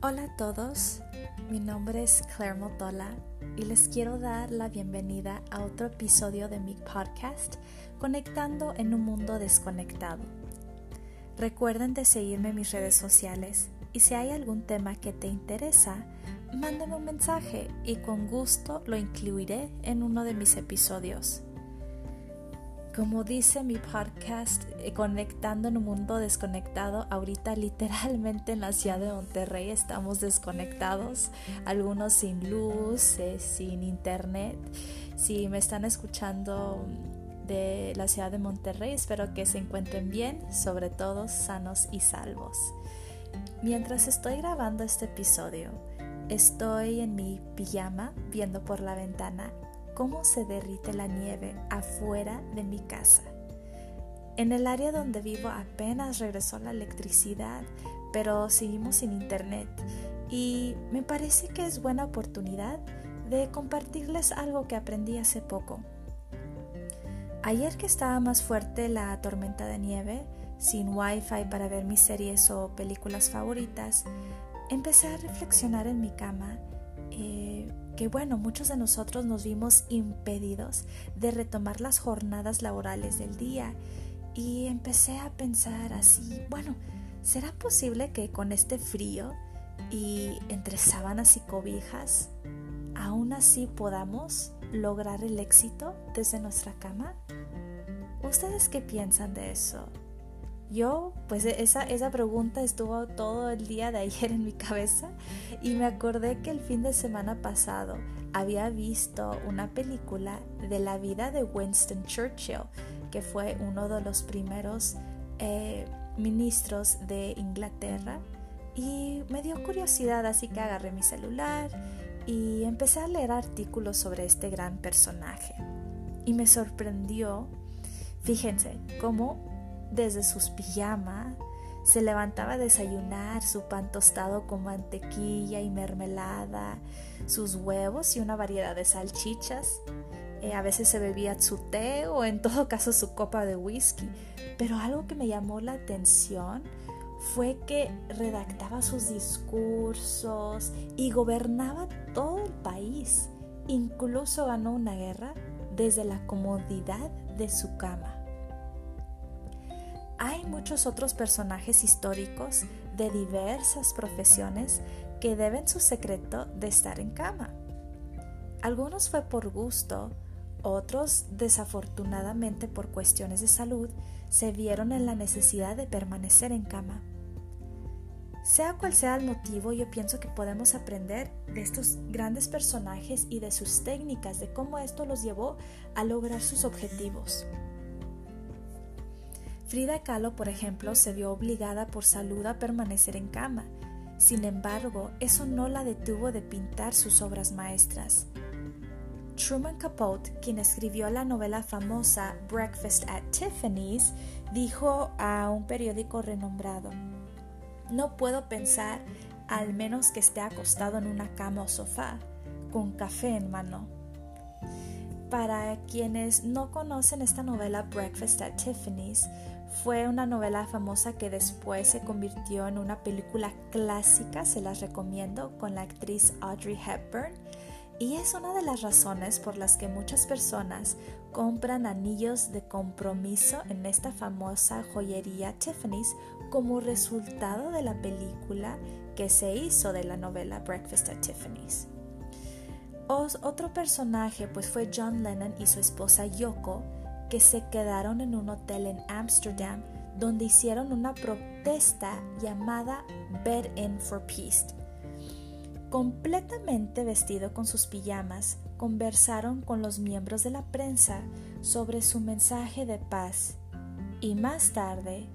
Hola a todos, mi nombre es Claire Motola y les quiero dar la bienvenida a otro episodio de mi podcast Conectando en un mundo desconectado. Recuerden de seguirme en mis redes sociales y si hay algún tema que te interesa, mándame un mensaje y con gusto lo incluiré en uno de mis episodios. Como dice mi podcast, eh, Conectando en un mundo desconectado, ahorita literalmente en la ciudad de Monterrey estamos desconectados, algunos sin luz, eh, sin internet. Si me están escuchando de la ciudad de Monterrey, espero que se encuentren bien, sobre todo sanos y salvos. Mientras estoy grabando este episodio, estoy en mi pijama viendo por la ventana cómo se derrite la nieve afuera de mi casa. En el área donde vivo apenas regresó la electricidad, pero seguimos sin internet y me parece que es buena oportunidad de compartirles algo que aprendí hace poco. Ayer que estaba más fuerte la tormenta de nieve, sin wifi para ver mis series o películas favoritas, empecé a reflexionar en mi cama eh, que bueno, muchos de nosotros nos vimos impedidos de retomar las jornadas laborales del día y empecé a pensar así, bueno, ¿será posible que con este frío y entre sábanas y cobijas, aún así podamos lograr el éxito desde nuestra cama? ¿Ustedes qué piensan de eso? Yo, pues e-, esa, esa pregunta estuvo todo el día de ayer en mi cabeza y me acordé que el fin de semana pasado había visto una película de la vida de Winston Churchill, que fue uno de los primeros eh, ministros de Inglaterra y me dio curiosidad, así que agarré mi celular y empecé a leer artículos sobre este gran personaje. Y me sorprendió, fíjense, cómo desde sus pijamas, se levantaba a desayunar su pan tostado con mantequilla y mermelada, sus huevos y una variedad de salchichas. Eh, a veces se bebía su té o en todo caso su copa de whisky. Pero algo que me llamó la atención fue que redactaba sus discursos y gobernaba todo el país. Incluso ganó una guerra desde la comodidad de su cama hay muchos otros personajes históricos de diversas profesiones que deben su secreto de estar en cama. Algunos fue por gusto, otros desafortunadamente por cuestiones de salud se vieron en la necesidad de permanecer en cama. Sea cual sea el motivo, yo pienso que podemos aprender de estos grandes personajes y de sus técnicas, de cómo esto los llevó a lograr sus objetivos. Frida Kahlo, por ejemplo, se vio obligada por salud a permanecer en cama. Sin embargo, eso no la detuvo de pintar sus obras maestras. Truman Capote, quien escribió la novela famosa Breakfast at Tiffany's, dijo a un periódico renombrado, No puedo pensar al menos que esté acostado en una cama o sofá, con café en mano. Para quienes no conocen esta novela Breakfast at Tiffany's, fue una novela famosa que después se convirtió en una película clásica, se las recomiendo, con la actriz Audrey Hepburn. Y es una de las razones por las que muchas personas compran anillos de compromiso en esta famosa joyería Tiffany's como resultado de la película que se hizo de la novela Breakfast at Tiffany's. otro personaje pues fue John Lennon y su esposa Yoko, que se quedaron en un hotel en Ámsterdam donde hicieron una protesta llamada Bed In for Peace. Completamente vestido con sus pijamas, conversaron con los miembros de la prensa sobre su mensaje de paz y más tarde,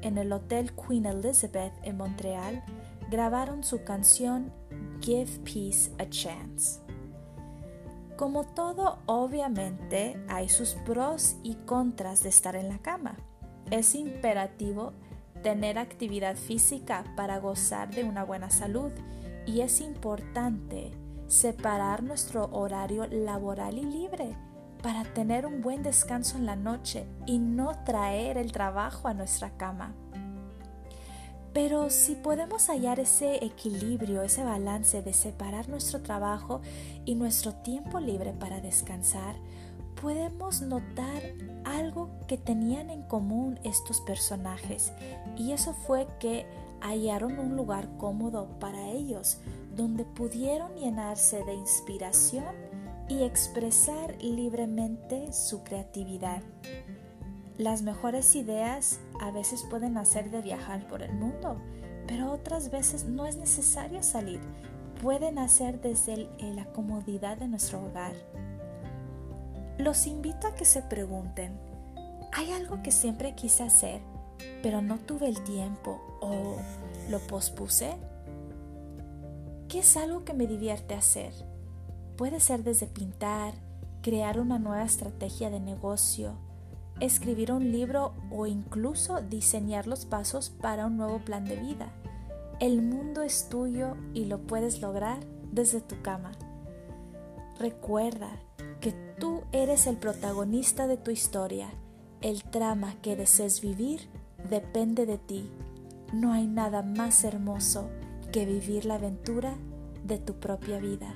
en el Hotel Queen Elizabeth en Montreal, grabaron su canción Give Peace a Chance. Como todo, obviamente hay sus pros y contras de estar en la cama. Es imperativo tener actividad física para gozar de una buena salud y es importante separar nuestro horario laboral y libre para tener un buen descanso en la noche y no traer el trabajo a nuestra cama. Pero si podemos hallar ese equilibrio, ese balance de separar nuestro trabajo y nuestro tiempo libre para descansar, podemos notar algo que tenían en común estos personajes y eso fue que hallaron un lugar cómodo para ellos donde pudieron llenarse de inspiración y expresar libremente su creatividad. Las mejores ideas a veces pueden hacer de viajar por el mundo, pero otras veces no es necesario salir. Pueden hacer desde la comodidad de nuestro hogar. Los invito a que se pregunten, ¿hay algo que siempre quise hacer, pero no tuve el tiempo o lo pospuse? ¿Qué es algo que me divierte hacer? Puede ser desde pintar, crear una nueva estrategia de negocio, escribir un libro o incluso diseñar los pasos para un nuevo plan de vida. El mundo es tuyo y lo puedes lograr desde tu cama. Recuerda que tú eres el protagonista de tu historia. El trama que desees vivir depende de ti. No hay nada más hermoso que vivir la aventura de tu propia vida.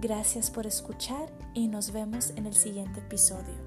Gracias por escuchar y nos vemos en el siguiente episodio.